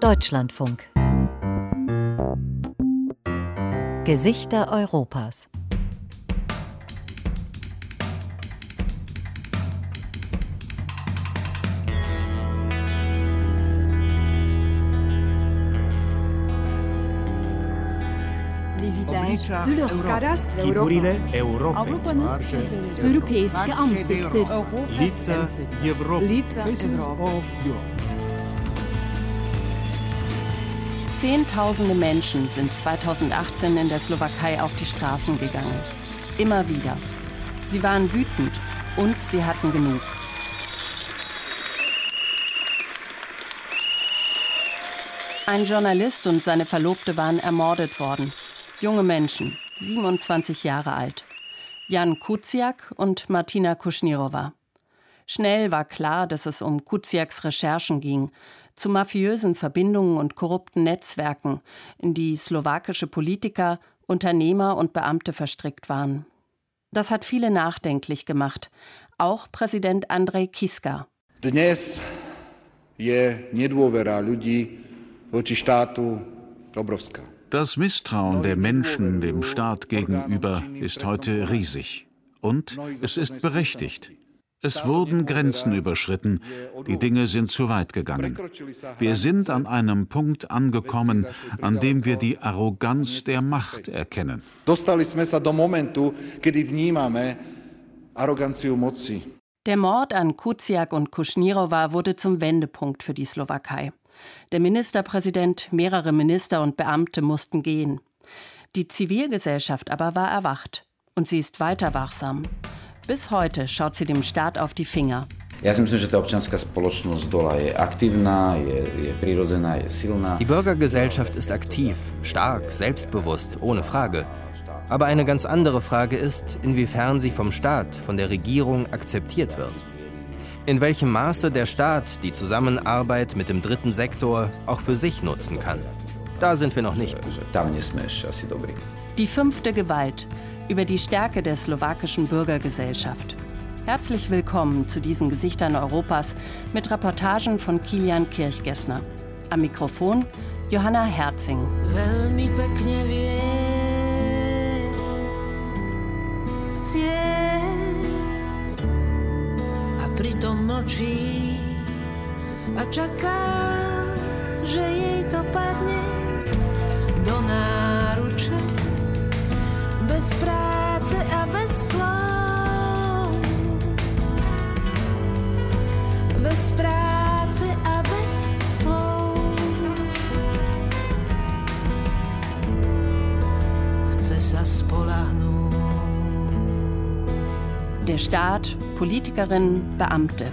Deutschlandfunk. Gesichter Europas. de leurs caras Figurile Europei. Avrupa'nın Marce, Europeiske Ansikter. Lica Europa. Lica Europa. Zehntausende Menschen sind 2018 in der Slowakei auf die Straßen gegangen. Immer wieder. Sie waren wütend und sie hatten genug. Ein Journalist und seine Verlobte waren ermordet worden. Junge Menschen, 27 Jahre alt. Jan Kuciak und Martina Kuschnirova. Schnell war klar, dass es um Kuciaks Recherchen ging, zu mafiösen Verbindungen und korrupten Netzwerken, in die slowakische Politiker, Unternehmer und Beamte verstrickt waren. Das hat viele nachdenklich gemacht, auch Präsident Andrej Kiska. Dnes je nedôvera ľudí voči štátu obrovská. Das Misstrauen der Menschen dem Staat gegenüber ist heute riesig. Und es ist berechtigt. Es wurden Grenzen überschritten, die Dinge sind zu weit gegangen. Wir sind an einem Punkt angekommen, an dem wir die Arroganz der Macht erkennen. Der Mord an Kuciak und Kuschnirova wurde zum Wendepunkt für die Slowakei. Der Ministerpräsident, mehrere Minister und Beamte mussten gehen. Die Zivilgesellschaft aber war erwacht. Und sie ist weiter wachsam. Bis heute schaut sie dem Staat auf die Finger. Die Bürgergesellschaft ist aktiv, stark, selbstbewusst, ohne Frage. Aber eine ganz andere Frage ist, inwiefern sie vom Staat, von der Regierung akzeptiert wird. In welchem Maße der Staat die Zusammenarbeit mit dem dritten Sektor auch für sich nutzen kann. Da sind wir noch nicht. Die fünfte Gewalt über die Stärke der slowakischen Bürgergesellschaft. Herzlich willkommen zu diesen Gesichtern Europas mit Reportagen von Kilian Kirchgessner. Am Mikrofon Johanna Herzing. A pritom mlčí jej to padne do náruče bez práce a bez slov bez práce a bez slov chce sa spolahnúť Der Staat, Politikerinnen, Beamte.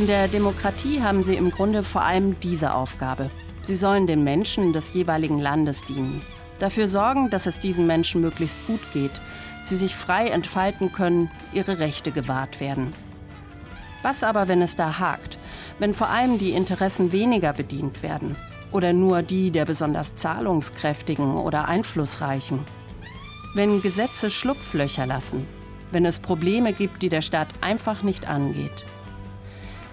In der Demokratie haben sie im Grunde vor allem diese Aufgabe. Sie sollen den Menschen des jeweiligen Landes dienen. Dafür sorgen, dass es diesen Menschen möglichst gut geht, sie sich frei entfalten können, ihre Rechte gewahrt werden. Was aber, wenn es da hakt? Wenn vor allem die Interessen weniger bedient werden? Oder nur die der besonders zahlungskräftigen oder einflussreichen? Wenn Gesetze Schlupflöcher lassen? Wenn es Probleme gibt, die der Staat einfach nicht angeht?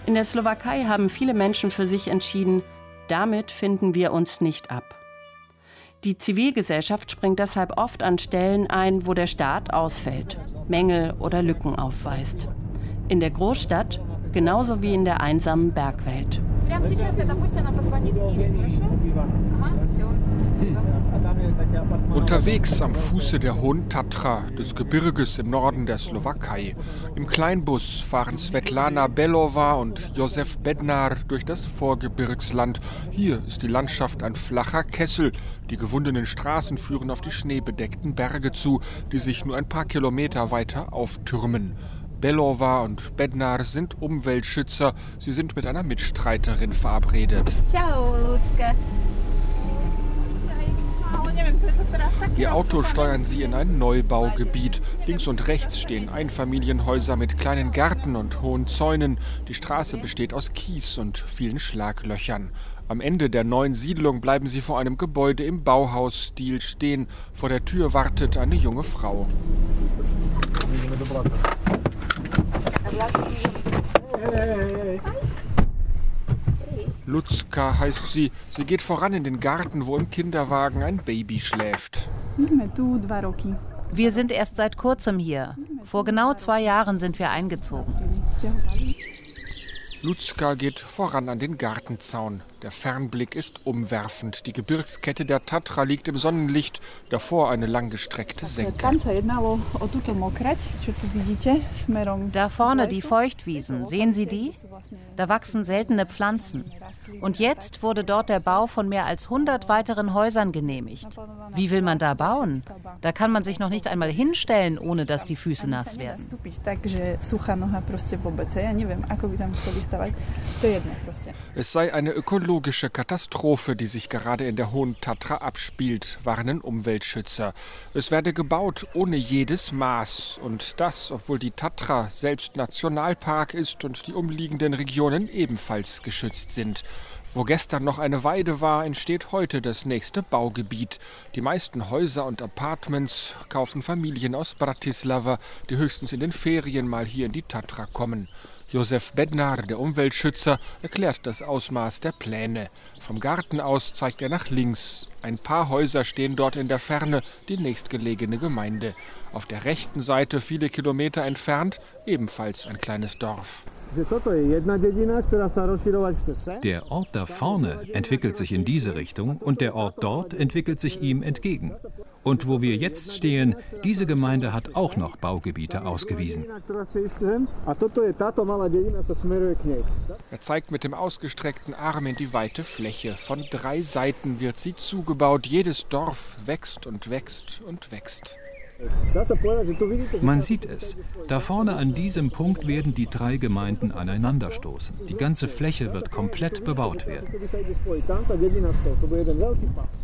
In der Slowakei haben viele Menschen für sich entschieden, damit finden wir uns nicht ab. Die Zivilgesellschaft springt deshalb oft an Stellen ein, wo der Staat ausfällt, Mängel oder Lücken aufweist. In der Großstadt genauso wie in der einsamen Bergwelt. Прямо сейчас тогда пусть она позвонит Ире, хорошо? Ага, все. Unterwegs am Fuße der Hohen Tatra, des Gebirges im Norden der Slowakei. Im Kleinbus fahren Svetlana Belova und Josef Bednar durch das Vorgebirgsland. Hier ist die Landschaft ein flacher Kessel. Die gewundenen Straßen führen auf die schneebedeckten Berge zu, die sich nur ein paar Kilometer weiter auftürmen. Belova und Bednar sind Umweltschützer. Sie sind mit einer Mitstreiterin verabredet. Ciao, Lucka. Ihr Auto steuern sie in ein Neubaugebiet. Links und rechts stehen Einfamilienhäuser mit kleinen Gärten und hohen Zäunen. Die Straße besteht aus Kies und vielen Schlaglöchern. Am Ende der neuen Siedlung bleiben sie vor einem Gebäude im Bauhausstil stehen. Vor der Tür wartet eine junge Frau. Lutzka heißt sie. Sie geht voran in den Garten, wo im Kinderwagen ein Baby schläft. Wir sind erst seit kurzem hier. Vor genau zwei Jahren sind wir eingezogen. Lutzka geht voran an den Gartenzaun. Der Fernblick ist umwerfend. Die Gebirgskette der Tatra liegt im Sonnenlicht, davor eine langgestreckte Senke. Da vorne die Feuchtwiesen, sehen Sie die? Da wachsen seltene Pflanzen. Und jetzt wurde dort der Bau von mehr als 100 weiteren Häusern genehmigt. Wie will man da bauen? Da kann man sich noch nicht einmal hinstellen, ohne dass die Füße nass werden. Es sei eine ökologische Katastrophe, die sich gerade in der Hohen Tatra abspielt, warnen Umweltschützer. Es werde gebaut ohne jedes Maß. Und das, obwohl die Tatra selbst Nationalpark ist und die umliegenden Regionen ebenfalls geschützt sind. Wo gestern noch eine Weide war, entsteht heute das nächste Baugebiet. Die meisten Häuser und Apartments kaufen Familien aus Bratislava, die höchstens in den Ferien mal hier in die Tatra kommen. Josef Bednar, der Umweltschützer, erklärt das Ausmaß der Pläne. Vom Garten aus zeigt er nach links. Ein paar Häuser stehen dort in der Ferne, die nächstgelegene Gemeinde. Auf der rechten Seite, viele Kilometer entfernt, ebenfalls ein kleines Dorf. Der Ort da vorne entwickelt sich in diese Richtung und der Ort dort entwickelt sich ihm entgegen. Und wo wir jetzt stehen, diese Gemeinde hat auch noch Baugebiete ausgewiesen. Er zeigt mit dem ausgestreckten Arm in die weite Fläche. Von drei Seiten wird sie zugebaut. Jedes Dorf wächst und wächst und wächst. Man sieht es. Da vorne an diesem Punkt werden die drei Gemeinden aneinanderstoßen. Die ganze Fläche wird komplett bebaut werden.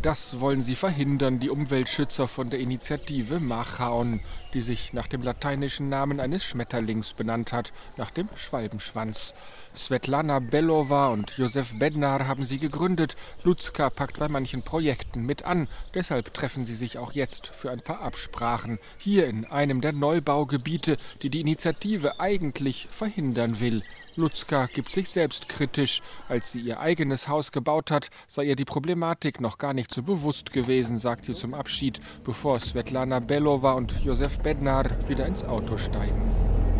Das wollen sie verhindern, die Umweltschützer von der Initiative Machaon, die sich nach dem lateinischen Namen eines Schmetterlings benannt hat, nach dem Schwalbenschwanz. Svetlana Belova und Josef Bednar haben sie gegründet. Lutzka packt bei manchen Projekten mit an. Deshalb treffen sie sich auch jetzt für ein paar Absprachen. Hier in einem der Neubaugebiete, die die Initiative eigentlich verhindern will. Lutzka gibt sich selbst kritisch. Als sie ihr eigenes Haus gebaut hat, sei ihr die Problematik noch gar nicht so bewusst gewesen, sagt sie zum Abschied, bevor Svetlana Belova und Josef Bednar wieder ins Auto steigen.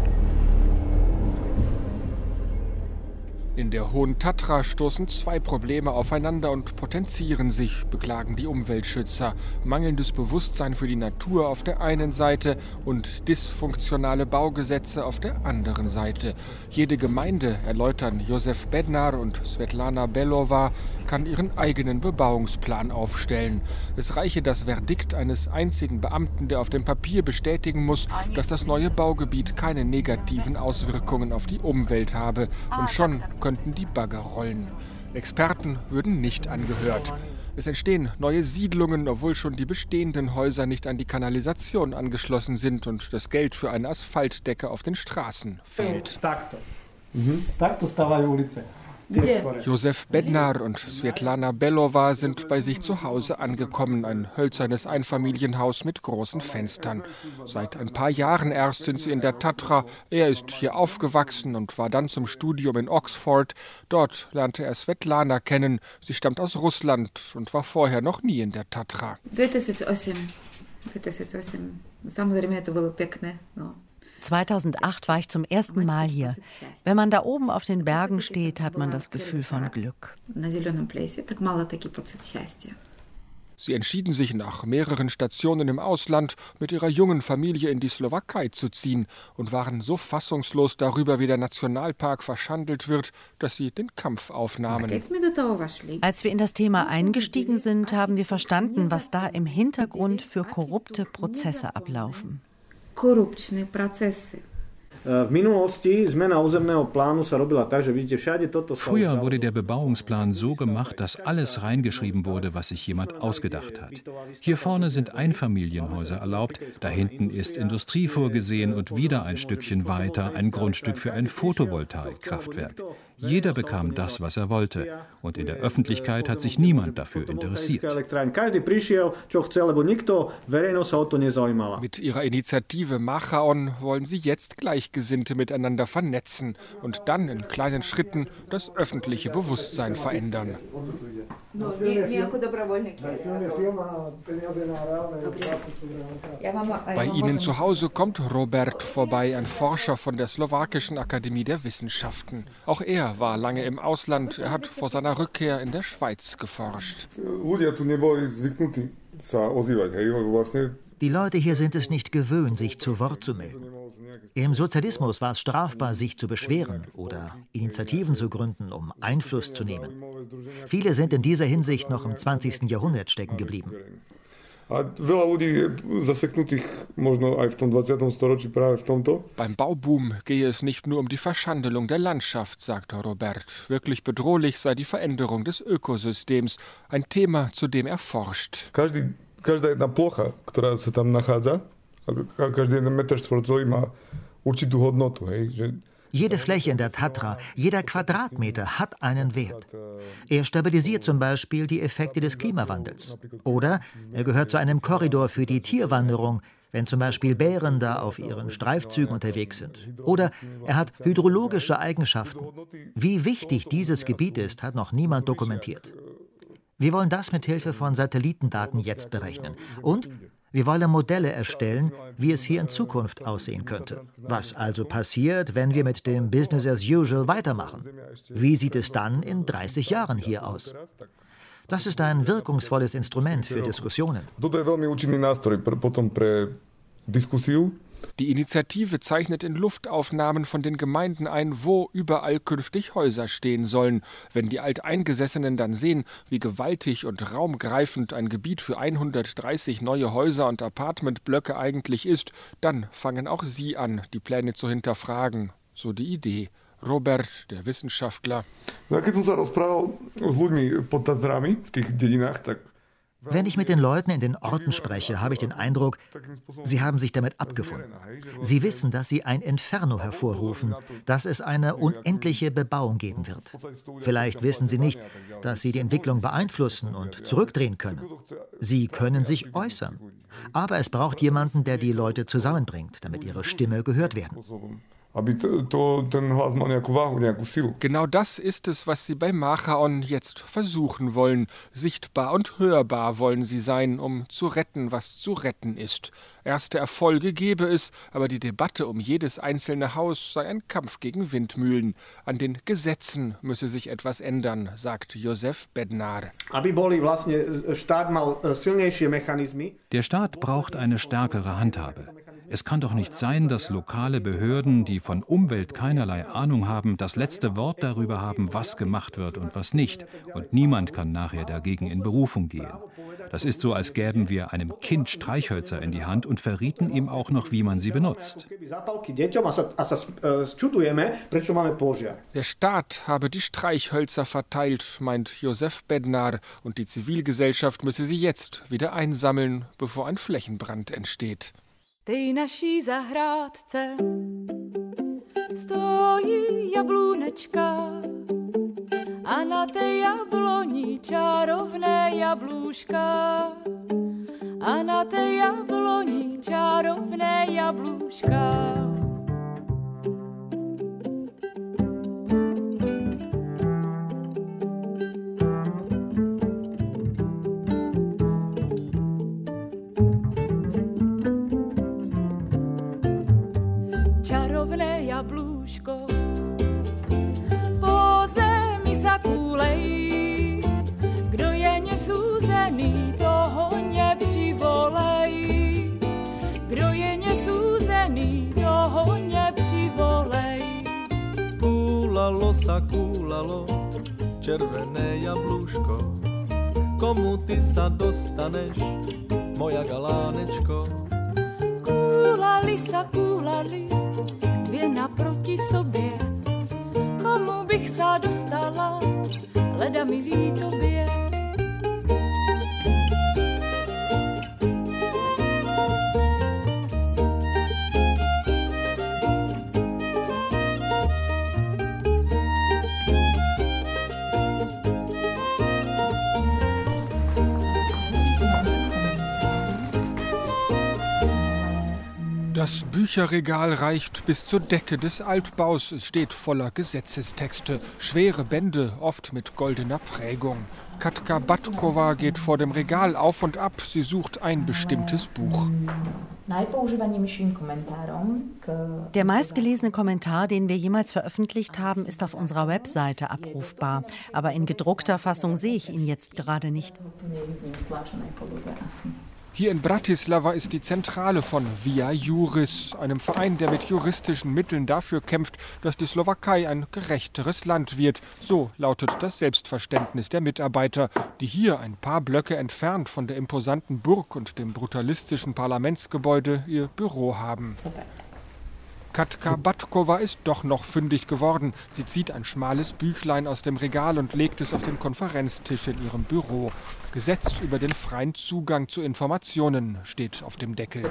In der Hohen Tatra stoßen zwei Probleme aufeinander und potenzieren sich, beklagen die Umweltschützer. Mangelndes Bewusstsein für die Natur auf der einen Seite und dysfunktionale Baugesetze auf der anderen Seite. Jede Gemeinde, erläutern Josef Bednar und Svetlana Belova, kann ihren eigenen Bebauungsplan aufstellen. Es reiche das Verdikt eines einzigen Beamten, der auf dem Papier bestätigen muss, dass das neue Baugebiet keine negativen Auswirkungen auf die Umwelt habe. Und schon könnten die Bagger rollen. Experten würden nicht angehört. Es entstehen neue Siedlungen, obwohl schon die bestehenden Häuser nicht an die Kanalisation angeschlossen sind und das Geld für eine Asphaltdecke auf den Straßen fehlt. Josef Bednar und Svetlana Belova sind bei sich zu Hause angekommen, ein hölzernes Einfamilienhaus mit großen Fenstern. Seit ein paar Jahren erst sind sie in der Tatra. Er ist hier aufgewachsen und war dann zum Studium in Oxford. Dort lernte er Svetlana kennen. Sie stammt aus Russland und war vorher noch nie in der Tatra. 2008. 2008. Samozrejme, to bylo pěkné. No. 2008 war ich zum ersten Mal hier. Wenn man da oben auf den Bergen steht, hat man das Gefühl von Glück. Sie entschieden sich nach mehreren Stationen im Ausland mit ihrer jungen Familie in die Slowakei zu ziehen und waren so fassungslos darüber, wie der Nationalpark verschandelt wird, dass sie den Kampf aufnahmen. Als wir in das Thema eingestiegen sind, haben wir verstanden, was da im Hintergrund für korrupte Prozesse ablaufen. Korupčné procesy. Früher wurde der Bebauungsplan so gemacht, dass alles reingeschrieben wurde, was sich jemand ausgedacht hat. Hier vorne sind Einfamilienhäuser erlaubt, da hinten ist Industrie vorgesehen und wieder ein Stückchen weiter ein Grundstück für ein Photovoltaikkraftwerk. Jeder bekam das, was er wollte, und in der Öffentlichkeit hat sich niemand dafür interessiert. Mit ihrer Initiative Machaon wollen sie jetzt gleich Gleichgesinnte miteinander vernetzen und dann in kleinen Schritten das öffentliche Bewusstsein verändern. Bei ihnen zu Hause kommt Robert vorbei, ein Forscher von der Slowakischen Akademie der Wissenschaften. Auch er war lange im Ausland. Er hat vor seiner Rückkehr in der Schweiz geforscht. Die Leute hier sind es nicht gewöhnt, sich zu Wort zu melden. Im Sozialismus war es strafbar, sich zu beschweren oder Initiativen zu gründen, um Einfluss zu nehmen. Viele sind in dieser Hinsicht noch im 20. Jahrhundert stecken geblieben. Beim Bauboom gehe es nicht nur um die Verschandelung der Landschaft, sagte Robert. Wirklich bedrohlich sei die Veränderung des Ökosystems, ein Thema, zu dem er forscht. Każda jedna plocha, która się tam nachádza, każdy jeden metr štvorcový má určitú hodnotu. Hej, že Jede Fläche in der Tatra, jeder Quadratmeter hat einen Wert. Er stabilisiert zum Beispiel die Effekte des Klimawandels. Oder er gehört zu einem Korridor für die Tierwanderung, wenn zum Beispiel Bären da auf ihren Streifzügen unterwegs sind. Oder er hat hydrologische Eigenschaften. Wie wichtig dieses Gebiet ist, hat noch niemand dokumentiert. Wir wollen das mit Hilfe von Satellitendaten jetzt berechnen. Und wir wollen Modelle erstellen, wie es hier in Zukunft aussehen könnte. Was also passiert, wenn wir mit dem Business as usual weitermachen? Wie sieht es dann in 30 Jahren hier aus? Das ist ein wirkungsvolles Instrument für Diskussionen. Die Initiative zeichnet in Luftaufnahmen von den Gemeinden ein, wo überall künftig Häuser stehen sollen. Wenn die Alteingesessenen dann sehen, wie gewaltig und raumgreifend ein Gebiet für 130 neue Häuser und Apartmentblöcke eigentlich ist, dann fangen auch sie an, die Pläne zu hinterfragen. So die Idee. Robert, der Wissenschaftler. Wenn ich mit den Leuten in den Orten spreche, habe ich den Eindruck, sie haben sich damit abgefunden. Sie wissen, dass sie ein Inferno hervorrufen, dass es eine unendliche Bebauung geben wird. Vielleicht wissen sie nicht, dass sie die Entwicklung beeinflussen und zurückdrehen können. Sie können sich äußern. Aber es braucht jemanden, der die Leute zusammenbringt, damit ihre Stimme gehört werden. Genau das ist es, was sie bei Machaon jetzt versuchen wollen. Sichtbar und hörbar wollen sie sein, um zu retten, was zu retten ist. Erste Erfolge gebe es, aber die Debatte um jedes einzelne Haus sei ein Kampf gegen Windmühlen. An den Gesetzen müsse sich etwas ändern, sagt Josef Bednar. Der Staat braucht eine stärkere Handhabe. Es kann doch nicht sein, dass lokale Behörden, die von Umwelt keinerlei Ahnung haben, das letzte Wort darüber haben, was gemacht wird und was nicht. Und niemand kann nachher dagegen in Berufung gehen. Das ist so, als gäben wir einem Kind Streichhölzer in die Hand und verrieten ihm auch noch, wie man sie benutzt. Der Staat habe die Streichhölzer verteilt, meint Josef Bednar, und die Zivilgesellschaft müsse sie jetzt wieder einsammeln, bevor ein Flächenbrand entsteht. Tej naší zahrádce stojí jablůnečka a na té jabloni čarovné jablůška a na té jabloni čarovné jablůška. Kúlalo sa kúlalo, červené jablúško, komu ty sa dostaneš, moja galánečko? Kúlali sa kúlali, dvě naproti sobě. Komu bych sa dostala, leda milý tobě. Bücherregal reicht bis zur Decke des Altbaus. Es steht voller Gesetzestexte, schwere Bände, oft mit goldener Prägung. Katka Batkova geht vor dem Regal auf und ab. Sie sucht ein bestimmtes Buch. Der meistgelesene Kommentar, den wir jemals veröffentlicht haben, ist auf unserer Webseite abrufbar. Aber in gedruckter Fassung sehe ich ihn jetzt gerade nicht. Hier in Bratislava ist die Zentrale von Via Juris, einem Verein, der mit juristischen Mitteln dafür kämpft, dass die Slowakei ein gerechteres Land wird. So lautet das Selbstverständnis der Mitarbeiter, die hier ein paar Blöcke entfernt von der imposanten Burg und dem brutalistischen Parlamentsgebäude ihr Büro haben. Katka Batkova ist doch noch fündig geworden. Sie zieht ein schmales Büchlein aus dem Regal und legt es auf den Konferenztisch in ihrem Büro. Gesetz über den freien Zugang zu Informationen steht auf dem Deckel.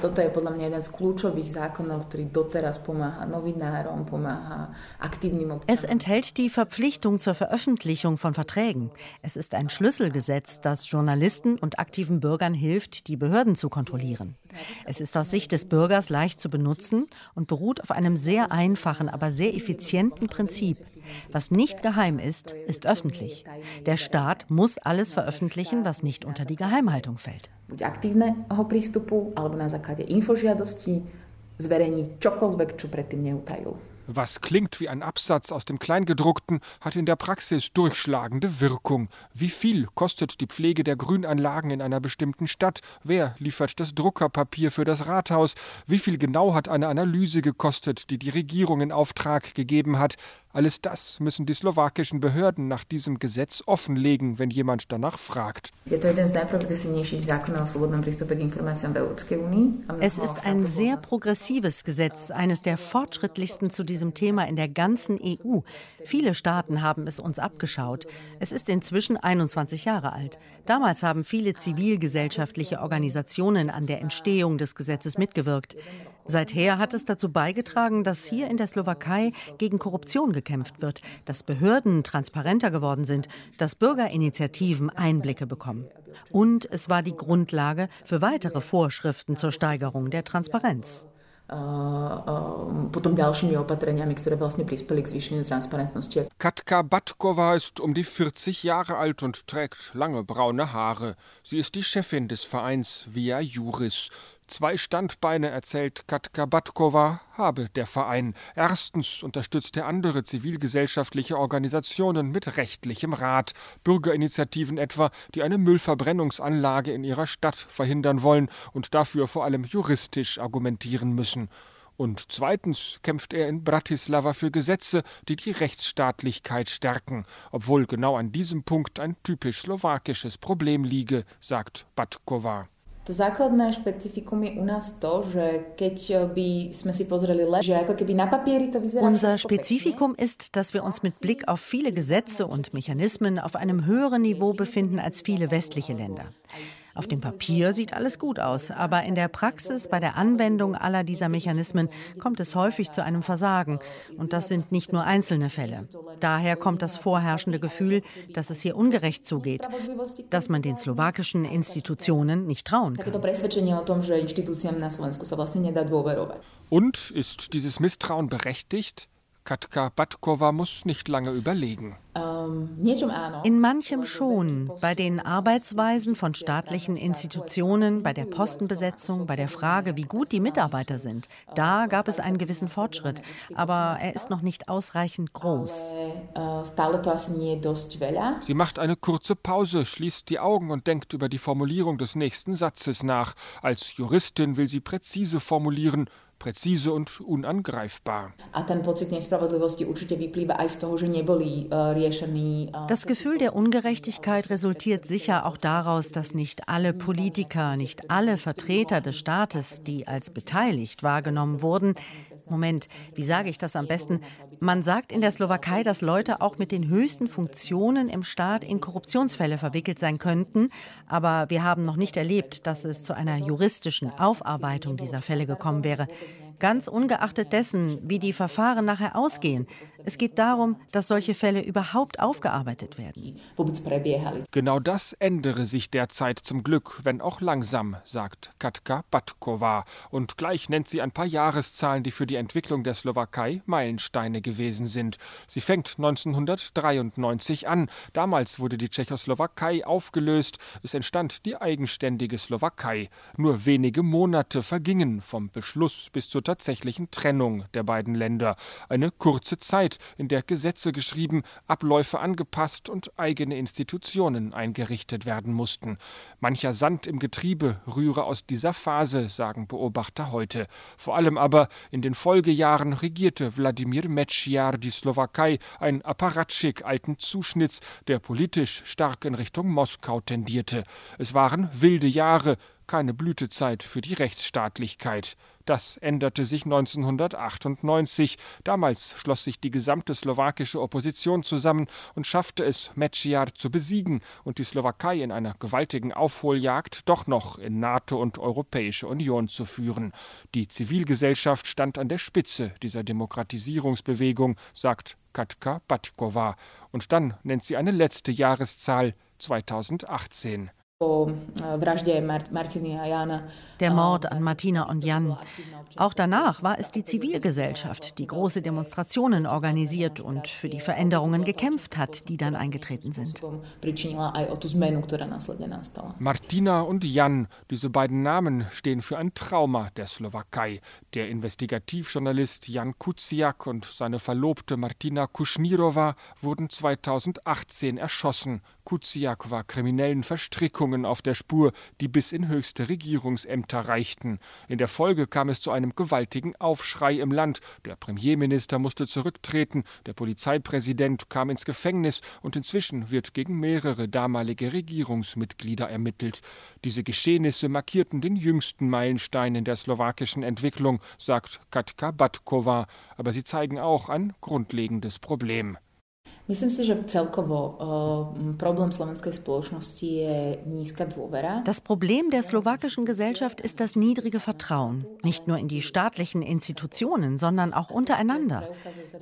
Es enthält die Verpflichtung zur Veröffentlichung von Verträgen. Es ist ein Schlüsselgesetz, das Journalisten und aktiven Bürgern hilft, die Behörden zu kontrollieren. Es ist aus Sicht des Bürgers leicht zu benutzen und beruht auf einem sehr einfachen, aber sehr effizienten Prinzip. Was nicht geheim ist, ist öffentlich. Der Staat muss alles veröffentlichen, was nicht unter die Geheimhaltung fällt. Was klingt wie ein Absatz aus dem Kleingedruckten, hat in der Praxis durchschlagende Wirkung. Wie viel kostet die Pflege der Grünanlagen in einer bestimmten Stadt? Wer liefert das Druckerpapier für das Rathaus? Wie viel genau hat eine Analyse gekostet, die die Regierung in Auftrag gegeben hat? Alles das müssen die slowakischen Behörden nach diesem Gesetz offenlegen, wenn jemand danach fragt. Es ist ein sehr progressives Gesetz, eines der fortschrittlichsten zu diesem Thema in der ganzen EU. Viele Staaten haben es uns abgeschaut. Es ist inzwischen 21 Jahre alt. Damals haben viele zivilgesellschaftliche Organisationen an der Entstehung des Gesetzes mitgewirkt. Seither hat es dazu beigetragen, dass hier in der Slowakei gegen Korruption gekämpft wird, dass Behörden transparenter geworden sind, dass Bürgerinitiativen Einblicke bekommen. Und es war die Grundlage für weitere Vorschriften zur Steigerung der Transparenz. Katka Batkova ist um die 40 Jahre alt und trägt lange braune Haare. Sie ist die Chefin des Vereins Via Juris. Zwei Standbeine, erzählt Katka Batkova, habe der Verein. Erstens unterstützt er andere zivilgesellschaftliche Organisationen mit rechtlichem Rat, Bürgerinitiativen etwa, die eine Müllverbrennungsanlage in ihrer Stadt verhindern wollen und dafür vor allem juristisch argumentieren müssen. Und zweitens kämpft er in Bratislava für Gesetze, die die Rechtsstaatlichkeit stärken, obwohl genau an diesem Punkt ein typisch slowakisches Problem liege, sagt Batkova. To základné špecifikum je u nás to, že keď by sme si pozreli že ako keby na papieri to vyzerá Unser Spezifikum ist, dass wir uns mit Blick auf viele Gesetze und Mechanismen auf einem höheren Niveau befinden als viele westliche Länder. Auf dem Papier sieht alles gut aus, aber in der Praxis, bei der Anwendung aller dieser Mechanismen, kommt es häufig zu einem Versagen. Und das sind nicht nur einzelne Fälle. Daher kommt das vorherrschende Gefühl, dass es hier ungerecht zugeht, dass man den slowakischen Institutionen nicht trauen kann. Und ist dieses Misstrauen berechtigt? Katka Batkova muss nicht lange überlegen. In manchem schon. Bei den Arbeitsweisen von staatlichen Institutionen, bei der Postenbesetzung, bei der Frage, wie gut die Mitarbeiter sind. Da gab es einen gewissen Fortschritt. Aber er ist noch nicht ausreichend groß. Sie macht eine kurze Pause, schließt die Augen und denkt über die Formulierung des nächsten Satzes nach. Als Juristin will sie präzise formulieren präzise und unangreifbar. Das Gefühl der Ungerechtigkeit resultiert sicher auch daraus, dass nicht alle Politiker, nicht alle Vertreter des Staates, die als beteiligt wahrgenommen wurden, Moment, wie sage ich das am besten? Man sagt in der Slowakei, dass Leute auch mit den höchsten Funktionen im Staat in Korruptionsfälle verwickelt sein könnten, aber wir haben noch nicht erlebt, dass es zu einer juristischen Aufarbeitung dieser Fälle gekommen wäre. Ganz ungeachtet dessen, wie die Verfahren nachher ausgehen. Es geht darum, dass solche Fälle überhaupt aufgearbeitet werden. Genau das ändere sich derzeit zum Glück, wenn auch langsam, sagt Katka Batkova. Und gleich nennt sie ein paar Jahreszahlen, die für die Entwicklung der Slowakei Meilensteine gewesen sind. Sie fängt 1993 an. Damals wurde die Tschechoslowakei aufgelöst. Es entstand die eigenständige Slowakei. Nur wenige Monate vergingen vom Beschluss bis zur tatsächlichen Trennung der beiden Länder. Eine kurze Zeit, in der Gesetze geschrieben, Abläufe angepasst und eigene Institutionen eingerichtet werden mussten. Mancher Sand im Getriebe rühre aus dieser Phase, sagen Beobachter heute. Vor allem aber in den Folgejahren regierte Wladimir Mečiar die Slowakei, ein Apparatschik alten Zuschnitts, der politisch stark in Richtung Moskau tendierte. Es waren wilde Jahre, keine Blütezeit für die Rechtsstaatlichkeit. Das änderte sich 1998. Damals schloss sich die gesamte slowakische Opposition zusammen und schaffte es, Mečiar zu besiegen und die Slowakei in einer gewaltigen Aufholjagd doch noch in NATO und Europäische Union zu führen. Die Zivilgesellschaft stand an der Spitze dieser Demokratisierungsbewegung, sagt Katka Batkova. Und dann nennt sie eine letzte Jahreszahl 2018. Der Mord an Martina und Jan. Auch danach war es die Zivilgesellschaft, die große Demonstrationen organisiert und für die Veränderungen gekämpft hat, die dann eingetreten sind. Martina und Jan, diese beiden Namen stehen für ein Trauma der Slowakei. Der Investigativjournalist Jan Kuciak und seine Verlobte Martina Kuschnirova wurden 2018 erschossen. Kuciak war kriminellen Verstrickungen auf der Spur, die bis in höchste Regierungsämter reichten. In der Folge kam es zu einem gewaltigen Aufschrei im Land. Der Premierminister musste zurücktreten, der Polizeipräsident kam ins Gefängnis und inzwischen wird gegen mehrere damalige Regierungsmitglieder ermittelt. Diese Geschehnisse markierten den jüngsten Meilenstein in der slowakischen Entwicklung, sagt Katka Batkova, aber sie zeigen auch ein grundlegendes Problem. Myslím si, že celkovo uh, problém slovenskej spoločnosti je nízka dôvera. Das Problem der slowakischen Gesellschaft ist das niedrige Vertrauen, nicht nur in die staatlichen Institutionen, sondern auch untereinander.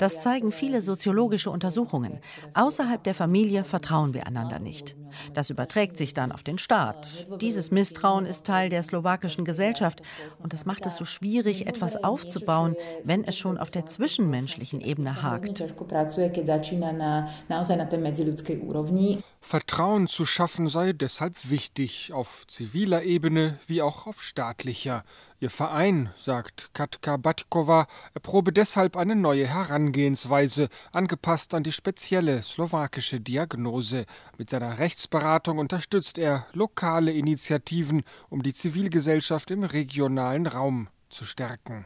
Das zeigen viele soziologische Untersuchungen. Außerhalb der Familie vertrauen wir einander nicht. Das überträgt sich dann auf den Staat. Dieses Misstrauen ist Teil der slowakischen Gesellschaft und das macht es so schwierig, etwas aufzubauen, wenn es schon auf der zwischenmenschlichen Ebene hakt. Vertrauen zu schaffen sei deshalb wichtig, auf ziviler Ebene wie auch auf staatlicher. Ihr Verein, sagt Katka Batkova, erprobe deshalb eine neue Herangehensweise, angepasst an die spezielle slowakische Diagnose. Mit seiner Rechtsberatung unterstützt er lokale Initiativen, um die Zivilgesellschaft im regionalen Raum zu stärken.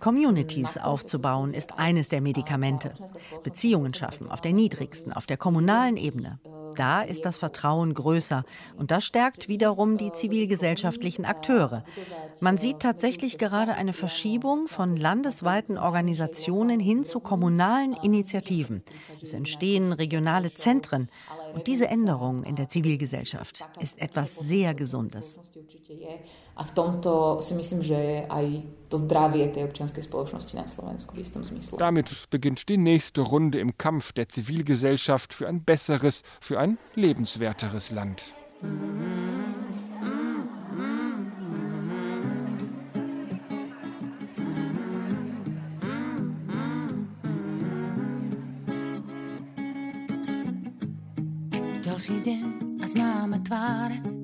Communities aufzubauen ist eines der Medikamente. Beziehungen schaffen auf der niedrigsten, auf der kommunalen Ebene. Da ist das Vertrauen größer und das stärkt wiederum die zivilgesellschaftlichen Akteure. Man sieht tatsächlich gerade eine Verschiebung von landesweiten Organisationen hin zu kommunalen Initiativen. Es entstehen regionale Zentren und diese Änderung in der Zivilgesellschaft ist etwas sehr Gesundes. A v tomto si myslím, že aj to zdravie tej občianskej spoločnosti na Slovensku v istom zmysle. Damit beginnt die nächste Runde im Kampf der Zivilgesellschaft für ein besseres, für ein lebenswerteres Land. Ďalší deň a známe tváre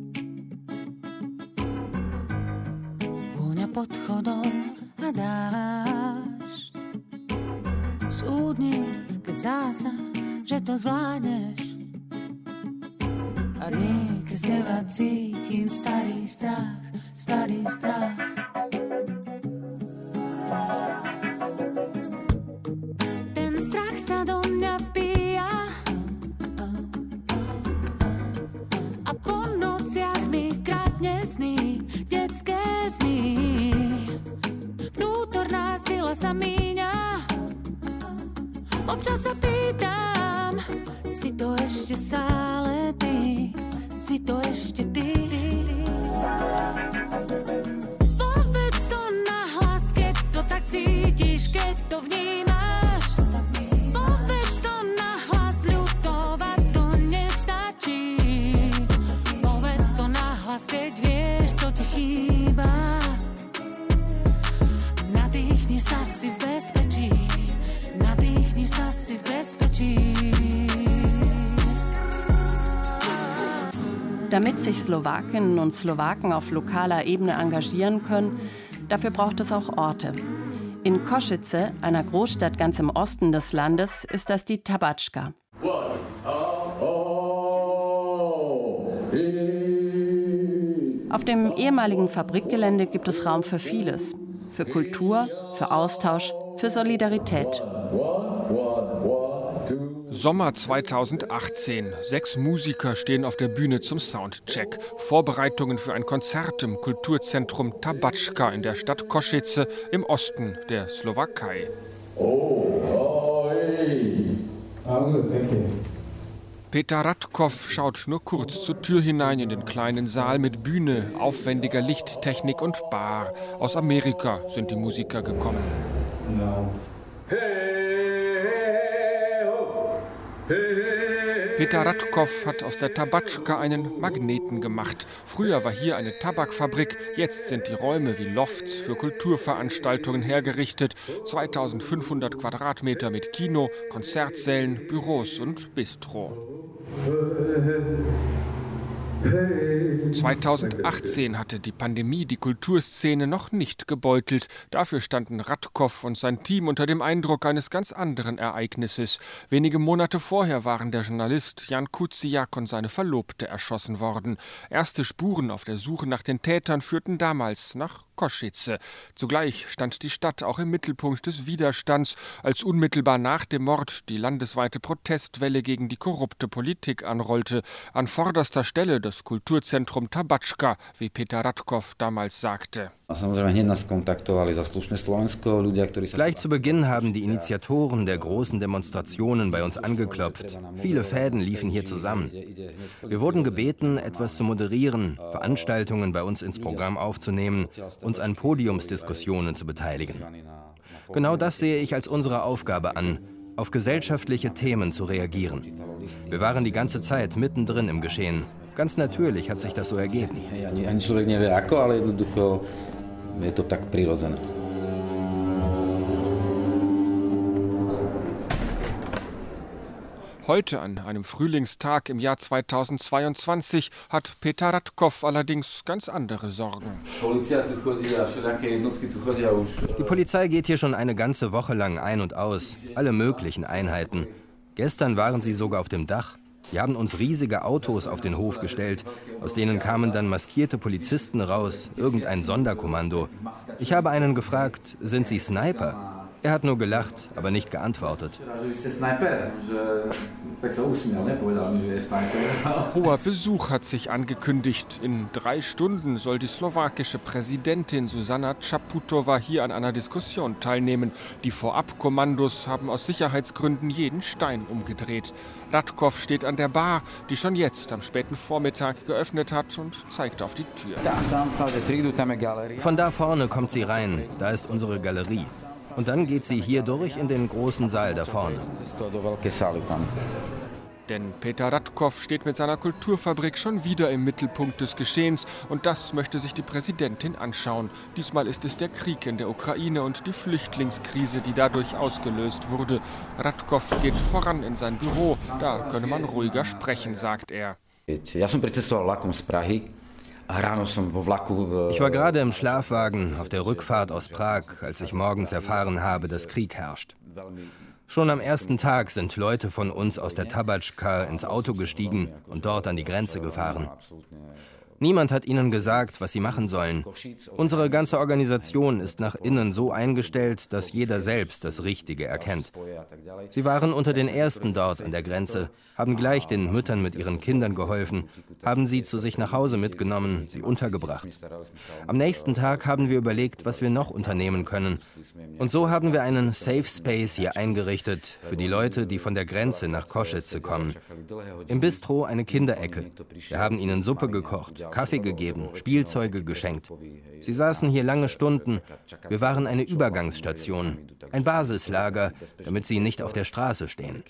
pod chodom a dáš Súdne, keď zása, že to zvládneš. A dní, keď z teba cítim starý strach, starý strach Slowakinnen und Slowaken auf lokaler Ebene engagieren können, dafür braucht es auch Orte. In Koszice, einer Großstadt ganz im Osten des Landes, ist das die Tabatschka. Auf dem ehemaligen Fabrikgelände gibt es Raum für vieles. Für Kultur, für Austausch, für Solidarität. Sommer 2018. Sechs Musiker stehen auf der Bühne zum Soundcheck. Vorbereitungen für ein Konzert im Kulturzentrum Tabatschka in der Stadt Koszice im Osten der Slowakei. Peter Radkow schaut nur kurz zur Tür hinein in den kleinen Saal mit Bühne, aufwendiger Lichttechnik und Bar. Aus Amerika sind die Musiker gekommen. Peter Radkow hat aus der Tabatschka einen Magneten gemacht. Früher war hier eine Tabakfabrik, jetzt sind die Räume wie Lofts für Kulturveranstaltungen hergerichtet. 2500 Quadratmeter mit Kino, Konzertsälen, Büros und Bistro. 2018 hatte die Pandemie die Kulturszene noch nicht gebeutelt. Dafür standen Radkow und sein Team unter dem Eindruck eines ganz anderen Ereignisses. Wenige Monate vorher waren der Journalist Jan Kuciak und seine Verlobte erschossen worden. Erste Spuren auf der Suche nach den Tätern führten damals nach Koszice. Zugleich stand die Stadt auch im Mittelpunkt des Widerstands, als unmittelbar nach dem Mord die landesweite Protestwelle gegen die korrupte Politik anrollte. An vorderster Stelle das Kulturzentrum Tabatschka, wie Peter Radkow damals sagte. Gleich zu Beginn haben die Initiatoren der großen Demonstrationen bei uns angeklopft. Viele Fäden liefen hier zusammen. Wir wurden gebeten, etwas zu moderieren, Veranstaltungen bei uns ins Programm aufzunehmen, uns an Podiumsdiskussionen zu beteiligen. Genau das sehe ich als unsere Aufgabe an, auf gesellschaftliche Themen zu reagieren. Wir waren die ganze Zeit mittendrin im Geschehen. Ganz natürlich hat sich das so ergeben. Je to tak prirodzené. Heute, an einem Frühlingstag im Jahr 2022, hat Peter Radkow allerdings ganz andere Sorgen. Die Polizei geht hier schon eine ganze Woche lang ein und aus. Alle möglichen Einheiten. Gestern waren sie sogar auf dem Dach. Die haben uns riesige Autos auf den Hof gestellt. Aus denen kamen dann maskierte Polizisten raus, irgendein Sonderkommando. Ich habe einen gefragt, sind Sie Sniper? Er hat nur gelacht, aber nicht geantwortet. Hoher Besuch hat sich angekündigt. In drei Stunden soll die slowakische Präsidentin Susanna Čaputová hier an einer Diskussion teilnehmen. Die Vorabkommandos haben aus Sicherheitsgründen jeden Stein umgedreht. Radkow steht an der Bar, die schon jetzt am späten Vormittag geöffnet hat und zeigt auf die Tür. Von da vorne kommt sie rein. Da ist unsere Galerie. Und dann geht sie hier durch in den großen Saal da vorne. Denn Peter Radkow steht mit seiner Kulturfabrik schon wieder im Mittelpunkt des Geschehens und das möchte sich die Präsidentin anschauen. Diesmal ist es der Krieg in der Ukraine und die Flüchtlingskrise, die dadurch ausgelöst wurde. Radkow geht voran in sein Büro, da könne man ruhiger sprechen, sagt er. Ja som pricestoval vlakom z Prahy ich war gerade im Schlafwagen auf der Rückfahrt aus Prag, als ich morgens erfahren habe, dass Krieg herrscht. Schon am ersten Tag sind Leute von uns aus der Tabatschka ins Auto gestiegen und dort an die Grenze gefahren. Niemand hat ihnen gesagt, was sie machen sollen. Unsere ganze Organisation ist nach innen so eingestellt, dass jeder selbst das Richtige erkennt. Sie waren unter den Ersten dort an der Grenze, haben gleich den Müttern mit ihren Kindern geholfen, haben sie zu sich nach Hause mitgenommen, sie untergebracht. Am nächsten Tag haben wir überlegt, was wir noch unternehmen können. Und so haben wir einen Safe Space hier eingerichtet für die Leute, die von der Grenze nach Koschice kommen. Im Bistro eine Kinderecke. Wir haben ihnen Suppe gekocht. Kaffee gegeben, Spielzeuge geschenkt. Sie saßen hier lange Stunden. Wir waren eine Übergangsstation, ein Basislager, damit sie nicht auf der Straße stehen.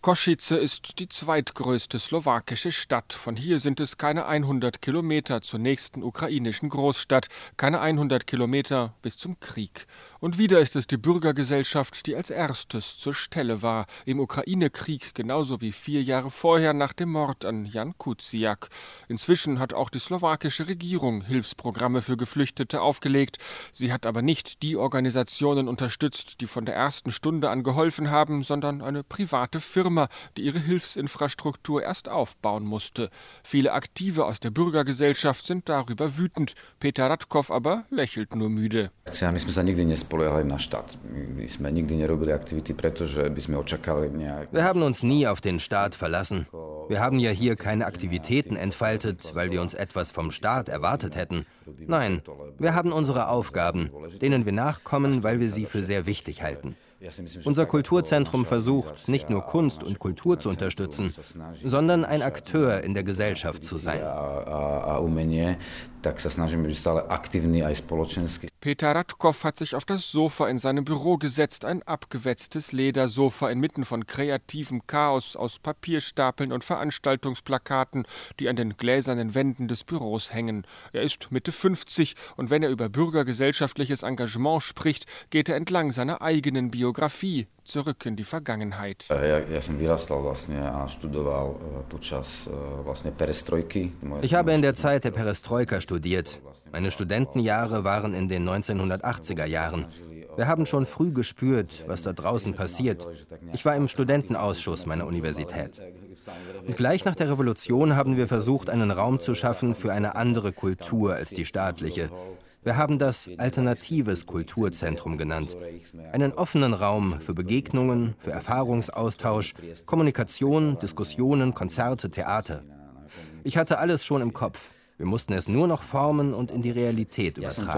Kosice ist die zweitgrößte slowakische Stadt. Von hier sind es keine 100 Kilometer zur nächsten ukrainischen Großstadt, keine 100 Kilometer bis zum Krieg. Und wieder ist es die Bürgergesellschaft, die als erstes zur Stelle war, im Ukraine-Krieg genauso wie vier Jahre vorher nach dem Mord an Jan Kuciak. Inzwischen hat auch die slowakische Regierung Hilfsprogramme für Geflüchtete aufgelegt. Sie hat aber nicht die Organisationen unterstützt, die von der ersten Stunde an geholfen haben, sondern eine private Firma, die ihre Hilfsinfrastruktur erst aufbauen musste. Viele Aktive aus der Bürgergesellschaft sind darüber wütend. Peter Radkow aber lächelt nur müde. Ja, spoliehali na štát. My sme nikdy nerobili aktivity, pretože by sme očakali nejak... Wir haben uns nie auf den Staat verlassen. Wir haben ja hier keine Aktivitäten entfaltet, weil wir uns etwas vom Staat erwartet hätten. Nein, wir haben unsere Aufgaben, denen wir nachkommen, weil wir sie für sehr wichtig halten. Unser Kulturzentrum versucht, nicht nur Kunst und Kultur zu unterstützen, sondern ein Akteur in der Gesellschaft zu sein. Peter Radkow hat sich auf das Sofa in seinem Büro gesetzt, ein abgewetztes Ledersofa inmitten von kreativem Chaos aus Papierstapeln und Veranstaltungsplakaten, die an den gläsernen Wänden des Büros hängen. Er ist Mitte 50 und wenn er über bürgergesellschaftliches Engagement spricht, geht er entlang seiner eigenen Biografie zurück in die Vergangenheit. Ich habe in der Zeit der Perestroika studiert. Meine Studentenjahre waren in den 1980er Jahren. Wir haben schon früh gespürt, was da draußen passiert. Ich war im Studentenausschuss meiner Universität. Und gleich nach der Revolution haben wir versucht, einen Raum zu schaffen für eine andere Kultur als die staatliche. Wir haben das Alternatives Kulturzentrum genannt. Einen offenen Raum für Begegnungen, für Erfahrungsaustausch, Kommunikation, Diskussionen, Konzerte, Theater. Ich hatte alles schon im Kopf. Wir mussten es nur noch formen und in die Realität übertragen.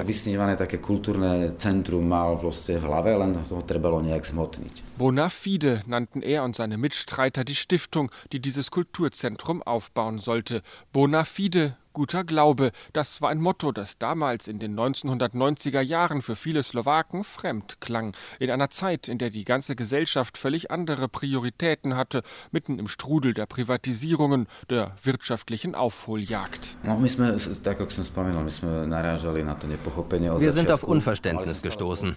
Bona fide nannten er und seine Mitstreiter die Stiftung, die dieses Kulturzentrum aufbauen sollte. Bona fide Guter Glaube, das war ein Motto, das damals in den 1990er Jahren für viele Slowaken fremd klang, in einer Zeit, in der die ganze Gesellschaft völlig andere Prioritäten hatte, mitten im Strudel der Privatisierungen, der wirtschaftlichen Aufholjagd. Wir sind auf Unverständnis gestoßen.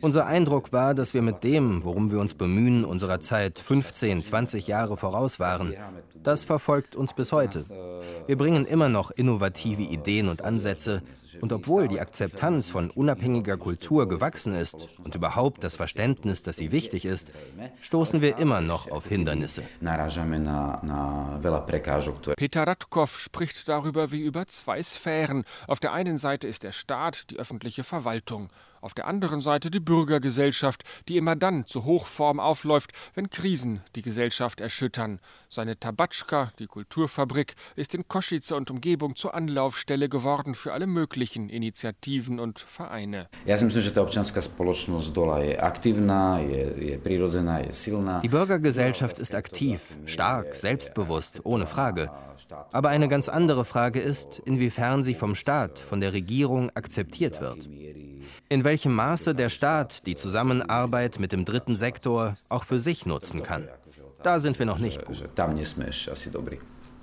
Unser Eindruck war, dass wir mit dem, worum wir uns bemühen, unserer Zeit 15, 20 Jahre voraus waren. Das verfolgt uns bis heute. Wir bringen immer noch innovative Ideen und Ansätze. Und obwohl die Akzeptanz von unabhängiger Kultur gewachsen ist und überhaupt das Verständnis, dass sie wichtig ist, stoßen wir immer noch auf Hindernisse. Peter Radkow spricht darüber wie über zwei Sphären. Auf der einen Seite ist der Staat, die öffentliche Verwaltung auf der anderen Seite die Bürgergesellschaft, die immer dann zu Hochform aufläuft, wenn Krisen die Gesellschaft erschüttern. Seine Tabatschka, die Kulturfabrik, ist in Koschice und Umgebung zur Anlaufstelle geworden für alle möglichen Initiativen und Vereine. Die Bürgergesellschaft ist aktiv, stark, selbstbewusst, ohne Frage. Aber eine ganz andere Frage ist, inwiefern sie vom Staat, von der Regierung akzeptiert wird. In welchem Maße der Staat die Zusammenarbeit mit dem dritten Sektor auch für sich nutzen kann. Da sind wir noch nicht gut.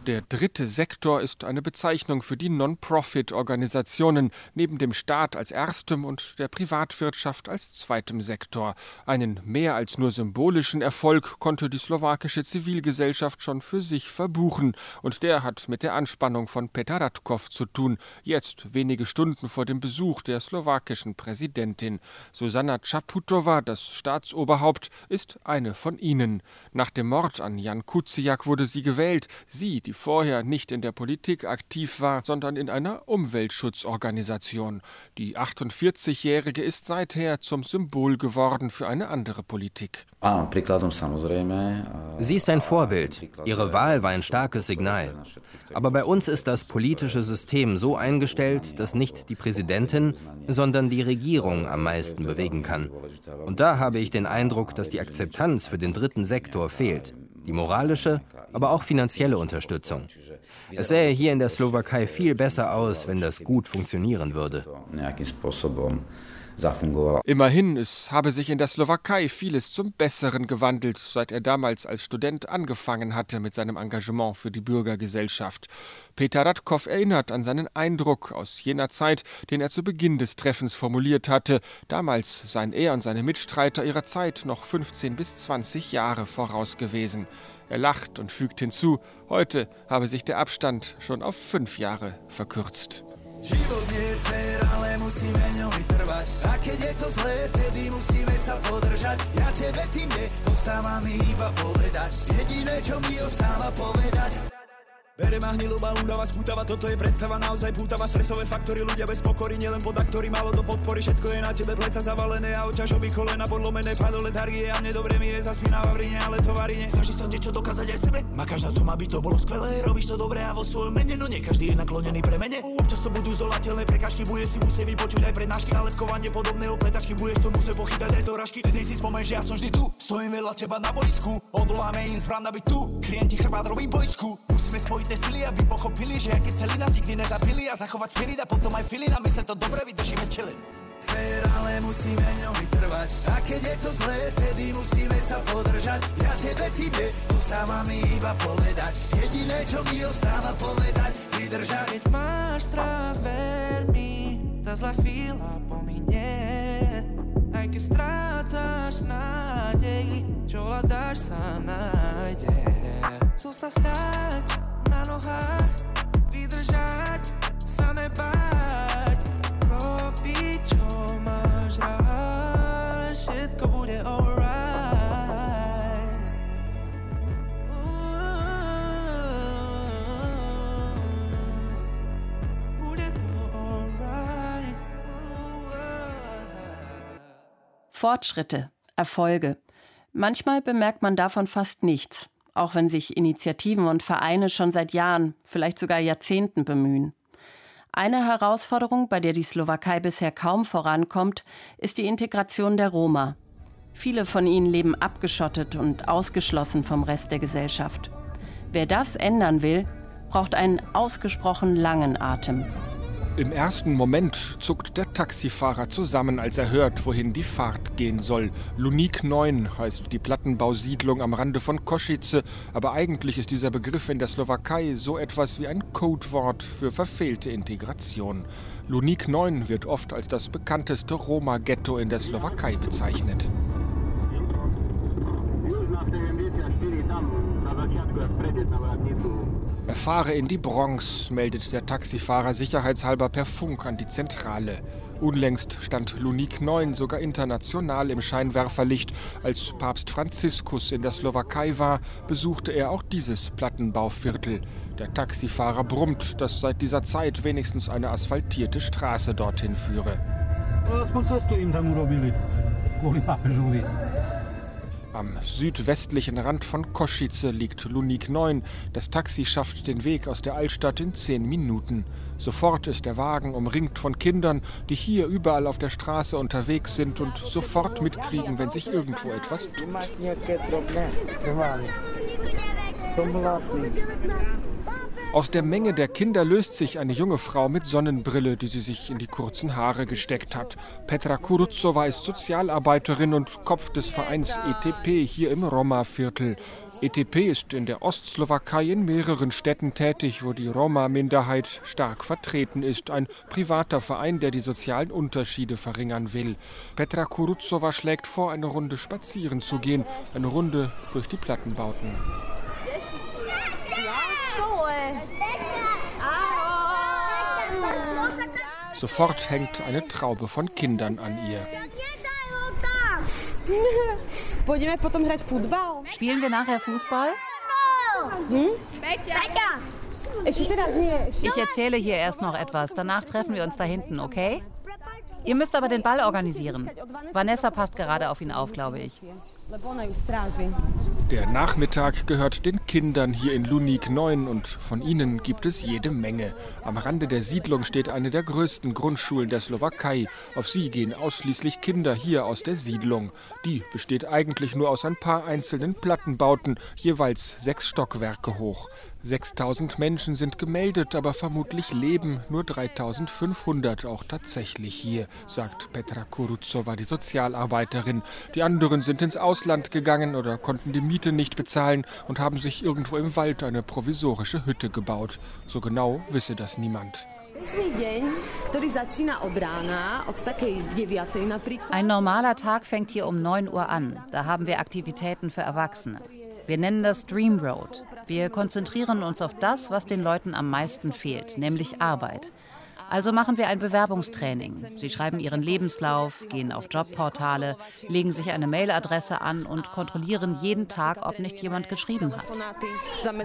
Der dritte Sektor ist eine Bezeichnung für die Non-Profit-Organisationen neben dem Staat als erstem und der Privatwirtschaft als zweitem Sektor. Einen mehr als nur symbolischen Erfolg konnte die slowakische Zivilgesellschaft schon für sich verbuchen, und der hat mit der Anspannung von Peter Radkow zu tun, jetzt wenige Stunden vor dem Besuch der slowakischen Präsidentin. Susanna Čaputová, das Staatsoberhaupt, ist eine von ihnen. Nach dem Mord an Jan Kuciak wurde sie gewählt, sie, die vorher nicht in der Politik aktiv war, sondern in einer Umweltschutzorganisation. Die 48-Jährige ist seither zum Symbol geworden für eine andere Politik. Sie ist ein Vorbild. Ihre Wahl war ein starkes Signal. Aber bei uns ist das politische System so eingestellt, dass nicht die Präsidentin, sondern die Regierung am meisten bewegen kann. Und da habe ich den Eindruck, dass die Akzeptanz für den dritten Sektor fehlt. Die moralische, aber auch finanzielle Unterstützung. Es sähe hier in der Slowakei viel besser aus, wenn das gut funktionieren würde. Immerhin, es habe sich in der Slowakei vieles zum Besseren gewandelt, seit er damals als Student angefangen hatte mit seinem Engagement für die Bürgergesellschaft. Peter Radkow erinnert an seinen Eindruck aus jener Zeit, den er zu Beginn des Treffens formuliert hatte. Damals seien er und seine Mitstreiter ihrer Zeit noch 15 bis 20 Jahre voraus gewesen. Er lacht und fügt hinzu, heute habe sich der Abstand schon auf fünf Jahre verkürzt. Bere ma hniloba, únava, spútava, toto je predstava naozaj pútava. Stresové faktory, ľudia bez pokory, nielen pod aktory, málo do podpory. Všetko je na tebe, pleca zavalené a oťažoby kolena. Podlomené Padol letargie a mne dobre mi je, zaspínáva v rine, ale tovary Snaží sa niečo dokázať aj sebe, makáš na tom, aby to bolo skvelé. Robíš to dobre a vo svojom mene, no nie každý je naklonený pre mene. Občas to budú zdolateľné prekažky, bude si musieť vypočuť aj prednášky. Ale vkovanie podobné opletačky, budeš to musieť pochytať aj z doražky Tedy si spomen, že ja som vždy tu, stojím veľa teba na boisku. Odoláme im zbran, aby tu, klienti chrbát robím bojsku Musíme spojiť tie sily, aby pochopili, že aké celý nás nikdy nezabili a zachovať spirit a potom aj feeling a my sa to dobre vydržíme chillin. Fér, ale musíme ňom vytrvať A keď je to zlé, vtedy musíme sa podržať. Ja tebe, tebe, ostáva mi iba povedať. Jediné, čo mi ostáva povedať Vydržať. Keď máš strach, ver mi Tá zlá chvíľa pominie. Aj keď strácaš nádej Čo hľadáš sa nájde. Stať vydržať, sa nebáť, Fortschritte, Erfolge. Manchmal bemerkt man davon fast nichts auch wenn sich Initiativen und Vereine schon seit Jahren, vielleicht sogar Jahrzehnten bemühen. Eine Herausforderung, bei der die Slowakei bisher kaum vorankommt, ist die Integration der Roma. Viele von ihnen leben abgeschottet und ausgeschlossen vom Rest der Gesellschaft. Wer das ändern will, braucht einen ausgesprochen langen Atem. Im ersten Moment zuckt der Taxifahrer zusammen, als er hört, wohin die Fahrt gehen soll. Lunik 9 heißt die Plattenbausiedlung am Rande von Koschice, aber eigentlich ist dieser Begriff in der Slowakei so etwas wie ein Codewort für verfehlte Integration. Lunik 9 wird oft als das bekannteste Roma-Ghetto in der Slowakei bezeichnet. Er fahre in die Bronx, meldet der Taxifahrer sicherheitshalber per Funk an die Zentrale. Unlängst stand Lunik 9 sogar international im Scheinwerferlicht. Als Papst Franziskus in der Slowakei war, besuchte er auch dieses Plattenbauviertel. Der Taxifahrer brummt, dass seit dieser Zeit wenigstens eine asphaltierte Straße dorthin führe. Am südwestlichen Rand von Koschice liegt Lunik 9. Das Taxi schafft den Weg aus der Altstadt in zehn Minuten. Sofort ist der Wagen umringt von Kindern, die hier überall auf der Straße unterwegs sind und sofort mitkriegen, wenn sich irgendwo etwas tut. Aus der Menge der Kinder löst sich eine junge Frau mit Sonnenbrille, die sie sich in die kurzen Haare gesteckt hat. Petra Kuruzowa ist Sozialarbeiterin und Kopf des Vereins ETP hier im Roma-Viertel. ETP ist in der Ostslowakei in mehreren Städten tätig, wo die Roma-Minderheit stark vertreten ist. Ein privater Verein, der die sozialen Unterschiede verringern will. Petra Kuruzowa schlägt vor, eine Runde spazieren zu gehen, eine Runde durch die Plattenbauten. Sofort hängt eine Traube von Kindern an ihr. Spielen wir nachher Fußball? Ich erzähle hier erst noch etwas. Danach treffen wir uns da hinten, okay? Ihr müsst aber den Ball organisieren. Vanessa passt gerade auf ihn auf, glaube ich. Der Nachmittag gehört den Kindern hier in Lunik 9 und von ihnen gibt es jede Menge. Am Rande der Siedlung steht eine der größten Grundschulen der Slowakei. Auf sie gehen ausschließlich Kinder hier aus der Siedlung. Die besteht eigentlich nur aus ein paar einzelnen Plattenbauten, jeweils sechs Stockwerke hoch. 6000 Menschen sind gemeldet, aber vermutlich leben nur 3500 auch tatsächlich hier, sagt Petra Kuruzowa, die Sozialarbeiterin. Die anderen sind ins Ausland gegangen oder konnten die Miete nicht bezahlen und haben sich irgendwo im Wald eine provisorische Hütte gebaut. So genau wisse das niemand. Ein normaler Tag fängt hier um 9 Uhr an. Da haben wir Aktivitäten für Erwachsene. Wir nennen das Dream Road. Wir konzentrieren uns auf das, was den Leuten am meisten fehlt, nämlich Arbeit. Also machen wir ein Bewerbungstraining. Sie schreiben ihren Lebenslauf, gehen auf Jobportale, legen sich eine Mailadresse an und kontrollieren jeden Tag, ob nicht jemand geschrieben hat.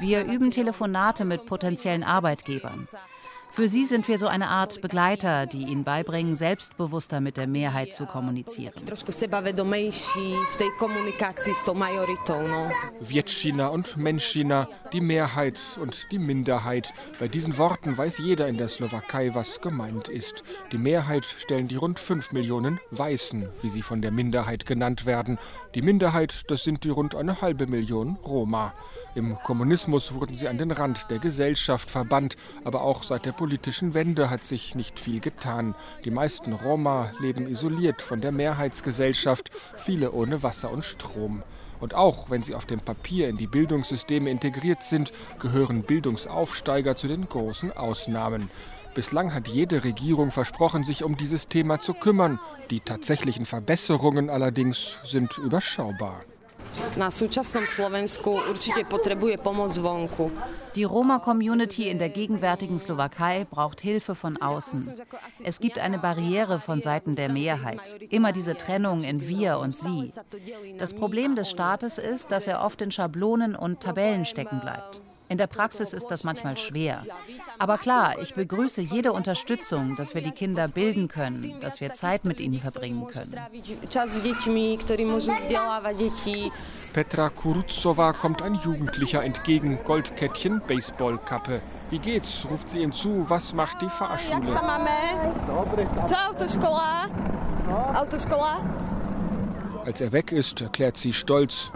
Wir üben Telefonate mit potenziellen Arbeitgebern. Für sie sind wir so eine Art Begleiter, die ihnen beibringen, selbstbewusster mit der Mehrheit zu kommunizieren. Wietschina und Menschina, die Mehrheit und die Minderheit. Bei diesen Worten weiß jeder in der Slowakei, was gemeint ist. Die Mehrheit stellen die rund 5 Millionen Weißen, wie sie von der Minderheit genannt werden. Die Minderheit, das sind die rund eine halbe Million Roma. Im Kommunismus wurden sie an den Rand der Gesellschaft verbannt, aber auch seit der politischen Wende hat sich nicht viel getan. Die meisten Roma leben isoliert von der Mehrheitsgesellschaft, viele ohne Wasser und Strom. Und auch wenn sie auf dem Papier in die Bildungssysteme integriert sind, gehören Bildungsaufsteiger zu den großen Ausnahmen. Bislang hat jede Regierung versprochen, sich um dieses Thema zu kümmern. Die tatsächlichen Verbesserungen allerdings sind überschaubar na súčasnom Slovensku určite potrebuje pomoc zvonku. Die Roma-Community in der gegenwärtigen Slowakei braucht Hilfe von außen. Es gibt eine Barriere von Seiten der Mehrheit. Immer diese Trennung in wir und sie. Das Problem des Staates ist, dass er oft in Schablonen und Tabellen stecken bleibt. In der Praxis ist das manchmal schwer. Aber klar, ich begrüße jede Unterstützung, dass wir die Kinder bilden können, dass wir Zeit mit ihnen verbringen können. Petra Kuruzowa kommt ein Jugendlicher entgegen, Goldkettchen, Baseballkappe. Wie geht's? ruft sie ihm zu. Was macht die Fahrschule? Als er weg ist, erklärt sie stolz.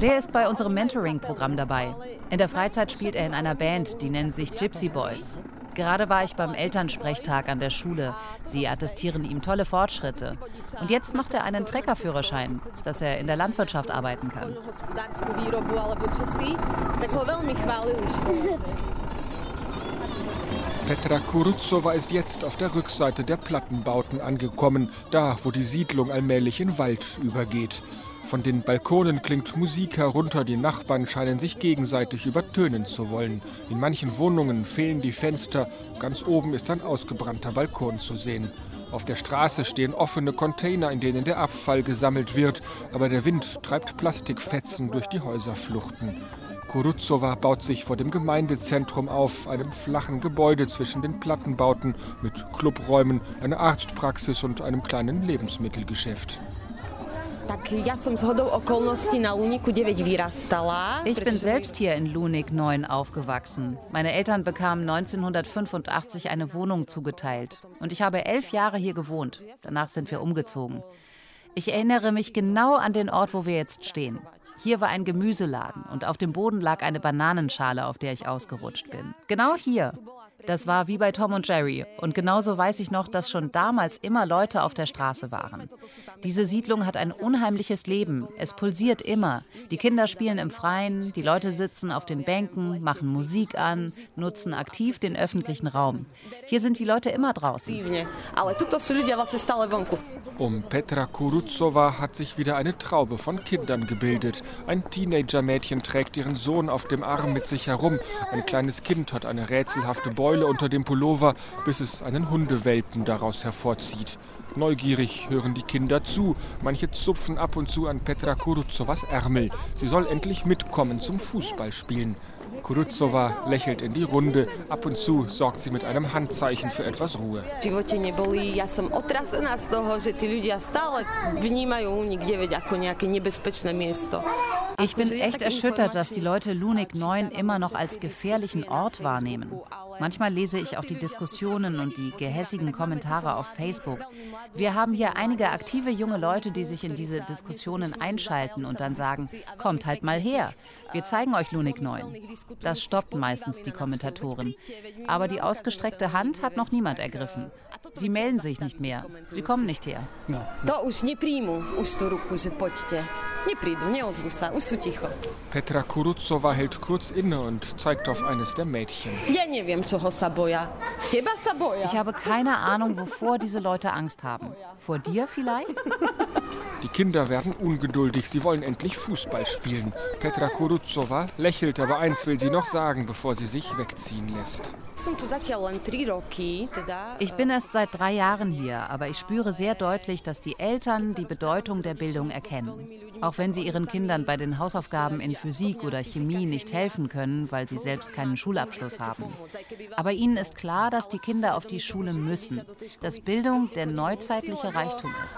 Der ist bei unserem Mentoring-Programm dabei. In der Freizeit spielt er in einer Band, die nennt sich Gypsy Boys. Gerade war ich beim Elternsprechtag an der Schule. Sie attestieren ihm tolle Fortschritte. Und jetzt macht er einen Treckerführerschein, dass er in der Landwirtschaft arbeiten kann. Petra Kuruzowa ist jetzt auf der Rückseite der Plattenbauten angekommen, da wo die Siedlung allmählich in Wald übergeht. Von den Balkonen klingt Musik herunter, die Nachbarn scheinen sich gegenseitig übertönen zu wollen. In manchen Wohnungen fehlen die Fenster, ganz oben ist ein ausgebrannter Balkon zu sehen. Auf der Straße stehen offene Container, in denen der Abfall gesammelt wird, aber der Wind treibt Plastikfetzen durch die Häuserfluchten. Kuruzowa baut sich vor dem Gemeindezentrum auf, einem flachen Gebäude zwischen den Plattenbauten mit Clubräumen, einer Arztpraxis und einem kleinen Lebensmittelgeschäft. Ich bin selbst hier in Lunik 9 aufgewachsen. Meine Eltern bekamen 1985 eine Wohnung zugeteilt. Und ich habe elf Jahre hier gewohnt. Danach sind wir umgezogen. Ich erinnere mich genau an den Ort, wo wir jetzt stehen. Hier war ein Gemüseladen und auf dem Boden lag eine Bananenschale, auf der ich ausgerutscht bin. Genau hier. Das war wie bei Tom und Jerry. Und genauso weiß ich noch, dass schon damals immer Leute auf der Straße waren. Diese Siedlung hat ein unheimliches Leben. Es pulsiert immer. Die Kinder spielen im Freien, die Leute sitzen auf den Bänken, machen Musik an, nutzen aktiv den öffentlichen Raum. Hier sind die Leute immer draußen. Um Petra Kuruzowa hat sich wieder eine Traube von Kindern gebildet. Ein Teenager-Mädchen trägt ihren Sohn auf dem Arm mit sich herum. Ein kleines Kind hat eine rätselhafte Beute Beule unter dem Pullover, bis es einen Hundewelpen daraus hervorzieht. Neugierig hören die Kinder zu. Manche zupfen ab und zu an Petra Kuruzovas Ärmel. Sie soll endlich mitkommen zum Fußballspielen. Kuruzova lächelt in die Runde. Ab und zu sorgt sie mit einem Handzeichen für etwas Ruhe. Ich bin echt erschüttert, dass die Leute Lunik 9 immer noch als gefährlichen Ort wahrnehmen. Manchmal lese ich auch die Diskussionen und die gehässigen Kommentare auf Facebook. Wir haben hier einige aktive junge Leute, die sich in diese Diskussionen einschalten und dann sagen, kommt halt mal her, wir zeigen euch Lunik 9. Das stoppt meistens die Kommentatoren. Aber die ausgestreckte Hand hat noch niemand ergriffen. Sie melden sich nicht mehr. Sie kommen nicht her. To poďte. Neprídu, neozvu sa, už sú ticho. Petra Kuruzova hält kurz inne und zeigt auf eines der Mädchen. Ja neviem, čoho sa boja. Teba sa boja. Ich habe keine Ahnung, wovor diese Leute Angst haben. Vor dir vielleicht? Die Kinder werden ungeduldig, sie wollen endlich Fußball spielen. Petra Kuruzova lächelt, aber eins will sie noch sagen, bevor sie sich wegziehen lässt. Ich bin erst seit drei Jahren hier, aber ich spüre sehr deutlich, dass die Eltern die Bedeutung der Bildung erkennen. Auch wenn sie ihren Kindern bei den Hausaufgaben in Physik oder Chemie nicht helfen können, weil sie selbst keinen Schulabschluss haben. Aber ihnen ist klar, dass die Kinder auf die Schule müssen, dass Bildung der neuzeitliche Reichtum ist.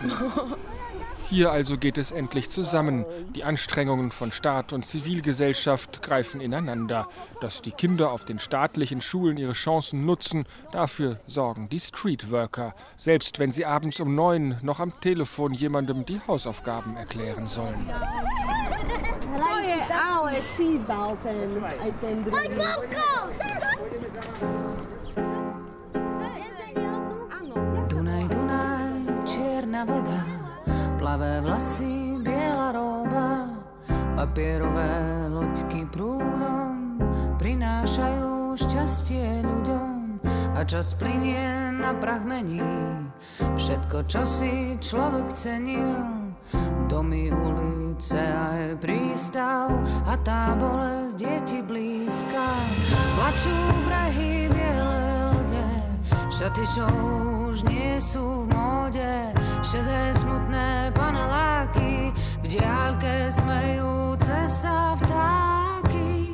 Hier also geht es endlich zusammen. Die Anstrengungen von Staat und Zivilgesellschaft greifen ineinander. Dass die Kinder auf den staatlichen Schulen ihre Chancen nutzen, dafür sorgen die Streetworker, selbst wenn sie abends um neun noch am Telefon jemandem die Hausaufgaben erklären sollen. Dunaj, Dunaj, čierna voda, plavé vlasy, biela roba, papierové loďky prúdom prinášajú šťastie ľuďom a čas plinie na prach mení všetko, čo si človek cenil. Domy, ulice a je prístav a tá bolesť je ti blízka. Plačú brehy biele šaty, čo už nie sú v móde, šedé smutné paneláky, v diálke smejúce sa vtáky.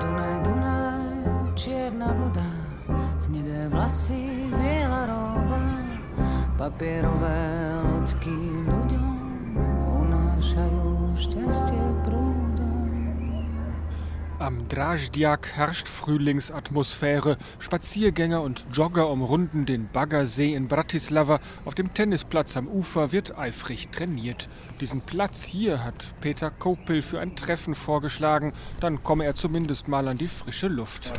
Dunaj, Dunaj, čierna voda, hnedé vlasy, papierové loďky ľuďom unášajú šťastie prúdom. Am Draždiak herrscht Frühlingsatmosphäre. Spaziergänger und Jogger umrunden den Baggersee in Bratislava. Auf dem Tennisplatz am Ufer wird eifrig trainiert. Diesen Platz hier hat Peter Kopel für ein Treffen vorgeschlagen. Dann komme er zumindest mal an die frische Luft.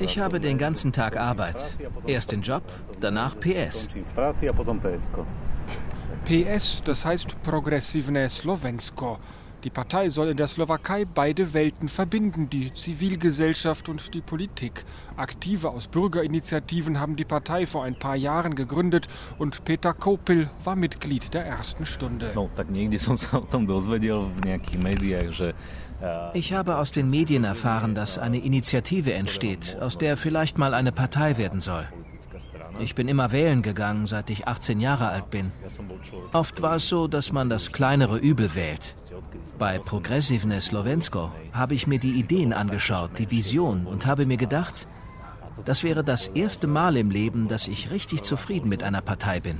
Ich habe den ganzen Tag Arbeit. Erst den Job, danach PS. PS, das heißt Progressivne Slovensko. Die Partei soll in der Slowakei beide Welten verbinden, die Zivilgesellschaft und die Politik. Aktive aus Bürgerinitiativen haben die Partei vor ein paar Jahren gegründet und Peter Kopil war Mitglied der ersten Stunde. Ich habe aus den Medien erfahren, dass eine Initiative entsteht, aus der vielleicht mal eine Partei werden soll. Ich bin immer wählen gegangen, seit ich 18 Jahre alt bin. Oft war es so, dass man das kleinere Übel wählt. Bei Progressivne Slovensko habe ich mir die Ideen angeschaut, die Vision und habe mir gedacht, das wäre das erste Mal im Leben, dass ich richtig zufrieden mit einer Partei bin.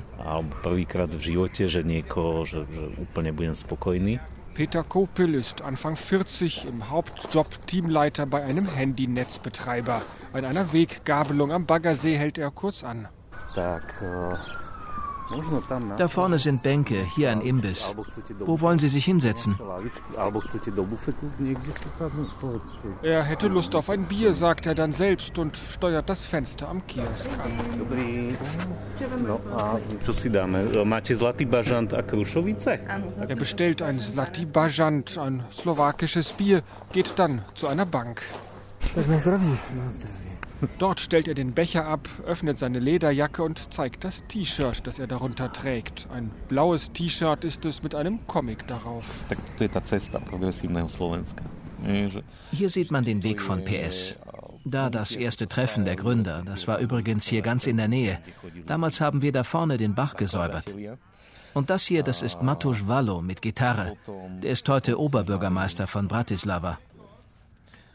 Peter Kopil ist Anfang 40 im Hauptjob Teamleiter bei einem Handynetzbetreiber. An einer Weggabelung am Baggersee hält er kurz an. Da vorne sind Bänke, hier ein Imbiss. Wo wollen Sie sich hinsetzen? Er hätte Lust auf ein Bier, sagt er dann selbst und steuert das Fenster am Kiosk an. Er bestellt ein Zlatý Bažant, ein slowakisches Bier, geht dann zu einer Bank. Dort stellt er den Becher ab, öffnet seine Lederjacke und zeigt das T-Shirt, das er darunter trägt. Ein blaues T-Shirt ist es mit einem Comic darauf. Hier sieht man den Weg von PS. Da das erste Treffen der Gründer, das war übrigens hier ganz in der Nähe. Damals haben wir da vorne den Bach gesäubert. Und das hier, das ist Matusz Wallo mit Gitarre. Der ist heute Oberbürgermeister von Bratislava.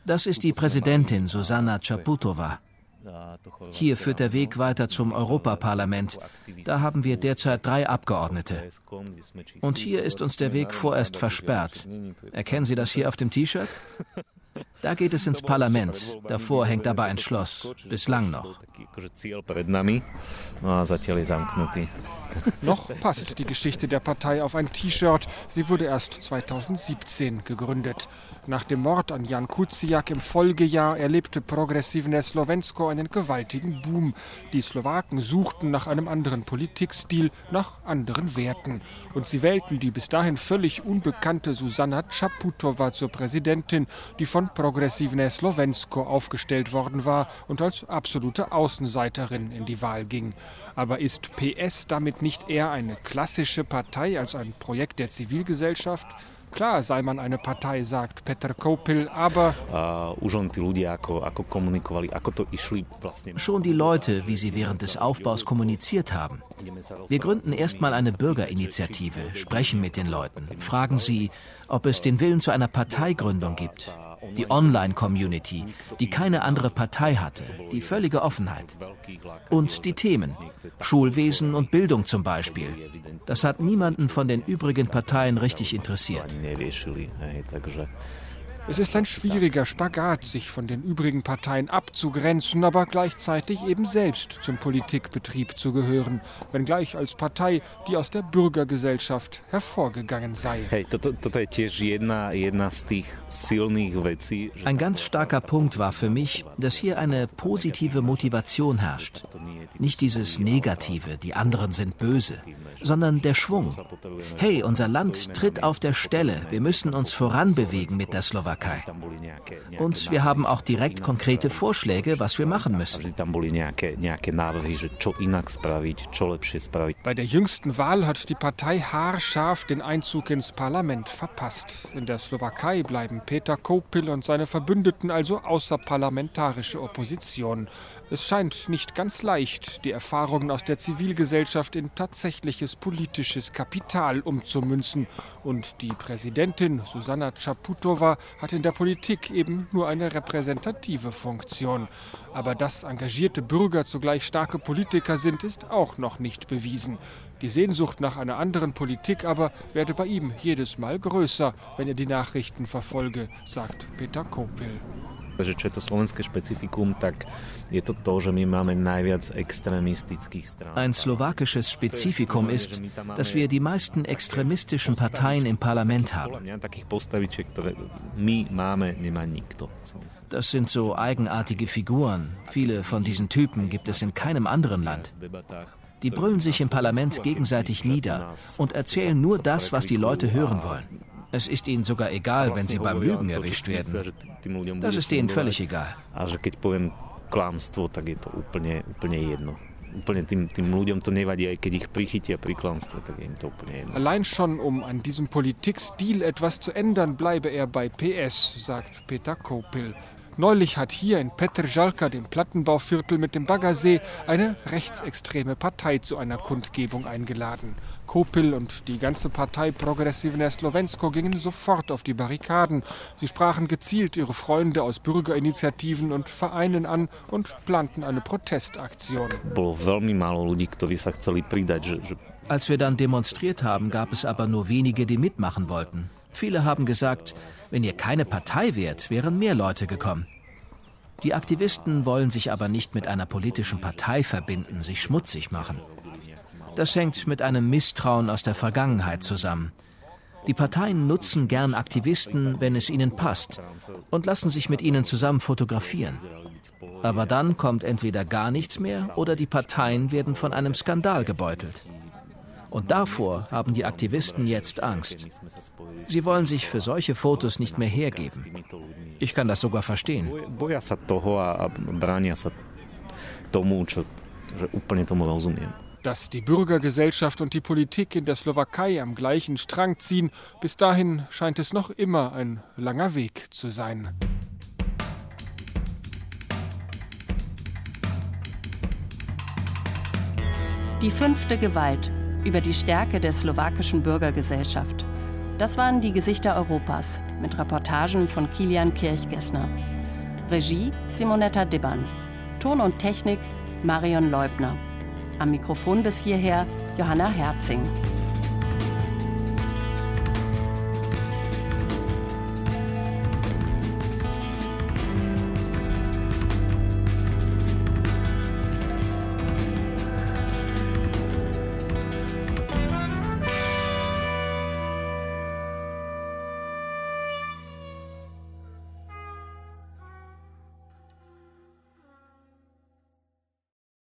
Das ist die Präsidentin Susanna Czaputova. Hier führt der Weg weiter zum Europaparlament. Da haben wir derzeit drei Abgeordnete. Und hier ist uns der Weg vorerst versperrt. Erkennen Sie das hier auf dem T-Shirt? Da geht es ins Parlament. Davor hängt aber ein Schloss. Bislang noch. Noch passt die Geschichte der Partei auf ein T-Shirt. Sie wurde erst 2017 gegründet. Nach dem Mord an Jan Kuciak im Folgejahr erlebte Progressivne Slovensko einen gewaltigen Boom. Die Slowaken suchten nach einem anderen Politikstil, nach anderen Werten. Und sie wählten die bis dahin völlig unbekannte Susanna Čaputova zur Präsidentin, die von Progressivne Slovensko aufgestellt worden war und als absolute Außenseiterin in die Wahl ging. Aber ist PS damit nicht eher eine klassische Partei als ein Projekt der Zivilgesellschaft? Klar sei man eine Partei, sagt Petr Kopil, aber schon die Leute, wie sie während des Aufbaus kommuniziert haben. Wir gründen erstmal eine Bürgerinitiative, sprechen mit den Leuten, fragen sie, ob es den Willen zu einer Parteigründung gibt die Online-Community, die keine andere Partei hatte, die völlige Offenheit. Und die Themen, Schulwesen und Bildung zum Beispiel. Das hat niemanden von den übrigen Parteien richtig interessiert. Es ist ein schwieriger Spagat, sich von den übrigen Parteien abzugrenzen, aber gleichzeitig eben selbst zum Politikbetrieb zu gehören, wenngleich als Partei, die aus der Bürgergesellschaft hervorgegangen sei. Ein ganz starker Punkt war für mich, dass hier eine positive Motivation herrscht. Nicht dieses Negative, die anderen sind böse, sondern der Schwung. Hey, unser Land tritt auf der Stelle, wir müssen uns voranbewegen mit der Slowakei. Slowakei. Und wir haben auch direkt konkrete Vorschläge, was wir machen müssen. Bei der jüngsten Wahl hat die Partei haarscharf den Einzug ins Parlament verpasst. In der Slowakei bleiben Peter Kopil und seine Verbündeten also außerparlamentarische Opposition. Es scheint nicht ganz leicht, die Erfahrungen aus der Zivilgesellschaft in tatsächliches politisches Kapital umzumünzen. Und die Präsidentin Susanna Czaputova hat in der Politik eben nur eine repräsentative Funktion. Aber dass engagierte Bürger zugleich starke Politiker sind, ist auch noch nicht bewiesen. Die Sehnsucht nach einer anderen Politik aber werde bei ihm jedes Mal größer, wenn er die Nachrichten verfolge, sagt Peter Kopil že čo je to slovenské špecifikum, tak je to to, že my máme najviac extremistických strán. Ein slowakisches Spezifikum ist, dass wir die meisten extremistischen Parteien im Parlament haben. Das sind so eigenartige Figuren. Viele von diesen Typen gibt es in keinem anderen Land. Die brüllen sich im Parlament gegenseitig nieder und erzählen nur das, was die Leute hören wollen. Es ist ihnen sogar egal, wenn sie beim Lügen erwischt werden. Das ist ihnen völlig egal. Allein schon, um an diesem Politikstil etwas zu ändern, bleibe er bei PS, sagt Peter Kopil. Neulich hat hier in Petržalka, dem Plattenbauviertel mit dem Baggersee, eine rechtsextreme Partei zu einer Kundgebung eingeladen. Kopil und die ganze Partei Progressivne Slovensko gingen sofort auf die Barrikaden. Sie sprachen gezielt ihre Freunde aus Bürgerinitiativen und Vereinen an und planten eine Protestaktion. Als wir dann demonstriert haben, gab es aber nur wenige, die mitmachen wollten. Viele haben gesagt, wenn ihr keine Partei wärt, wären mehr Leute gekommen. Die Aktivisten wollen sich aber nicht mit einer politischen Partei verbinden, sich schmutzig machen. Das hängt mit einem Misstrauen aus der Vergangenheit zusammen. Die Parteien nutzen gern Aktivisten, wenn es ihnen passt, und lassen sich mit ihnen zusammen fotografieren. Aber dann kommt entweder gar nichts mehr oder die Parteien werden von einem Skandal gebeutelt. Und davor haben die Aktivisten jetzt Angst. Sie wollen sich für solche Fotos nicht mehr hergeben. Ich kann das sogar verstehen. Dass die Bürgergesellschaft und die Politik in der Slowakei am gleichen Strang ziehen, bis dahin scheint es noch immer ein langer Weg zu sein. Die fünfte Gewalt über die Stärke der slowakischen Bürgergesellschaft. Das waren die Gesichter Europas mit Reportagen von Kilian Kirchgessner. Regie Simonetta Dibban. Ton und Technik Marion Leubner. Am Mikrofon bis hierher Johanna Herzing.